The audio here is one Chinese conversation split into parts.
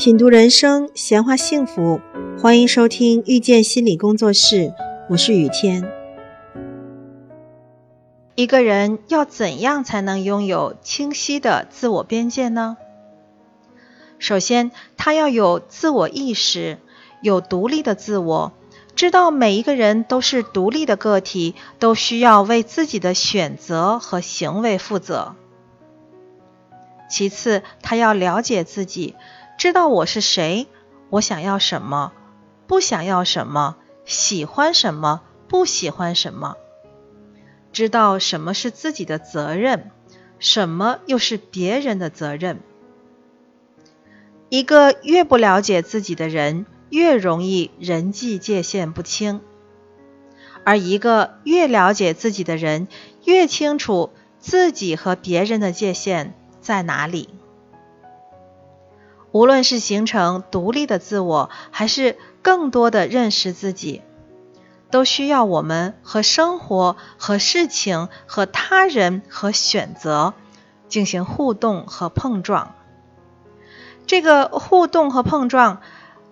品读人生，闲话幸福，欢迎收听遇见心理工作室，我是雨天。一个人要怎样才能拥有清晰的自我边界呢？首先，他要有自我意识，有独立的自我，知道每一个人都是独立的个体，都需要为自己的选择和行为负责。其次，他要了解自己。知道我是谁，我想要什么，不想要什么，喜欢什么，不喜欢什么。知道什么是自己的责任，什么又是别人的责任。一个越不了解自己的人，越容易人际界限不清；而一个越了解自己的人，越清楚自己和别人的界限在哪里。无论是形成独立的自我，还是更多的认识自己，都需要我们和生活、和事情、和他人、和选择进行互动和碰撞。这个互动和碰撞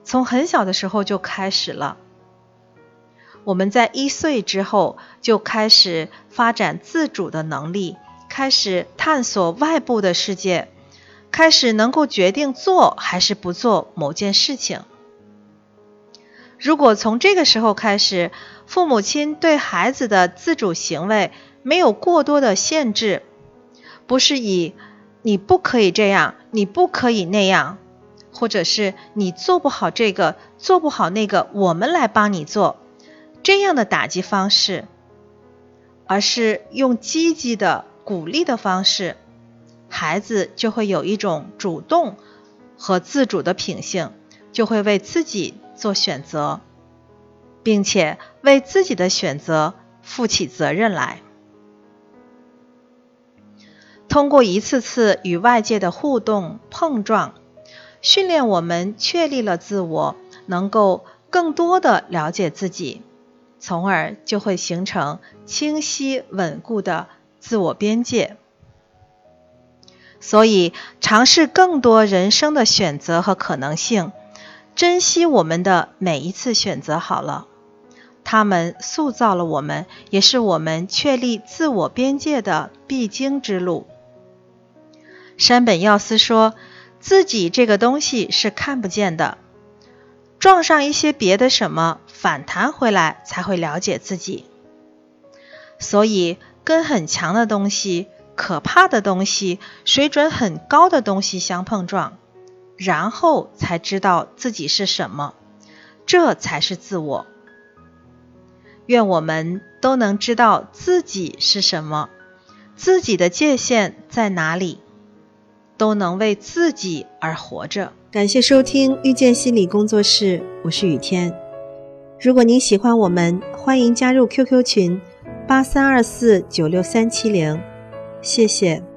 从很小的时候就开始了。我们在一岁之后就开始发展自主的能力，开始探索外部的世界。开始能够决定做还是不做某件事情。如果从这个时候开始，父母亲对孩子的自主行为没有过多的限制，不是以“你不可以这样，你不可以那样”，或者是“你做不好这个，做不好那个，我们来帮你做”这样的打击方式，而是用积极的鼓励的方式。孩子就会有一种主动和自主的品性，就会为自己做选择，并且为自己的选择负起责任来。通过一次次与外界的互动碰撞，训练我们确立了自我，能够更多的了解自己，从而就会形成清晰稳固的自我边界。所以，尝试更多人生的选择和可能性，珍惜我们的每一次选择。好了，他们塑造了我们，也是我们确立自我边界的必经之路。山本耀司说：“自己这个东西是看不见的，撞上一些别的什么，反弹回来才会了解自己。所以，跟很强的东西。”可怕的东西，水准很高的东西相碰撞，然后才知道自己是什么，这才是自我。愿我们都能知道自己是什么，自己的界限在哪里，都能为自己而活着。感谢收听遇见心理工作室，我是雨天。如果您喜欢我们，欢迎加入 QQ 群八三二四九六三七零。谢谢。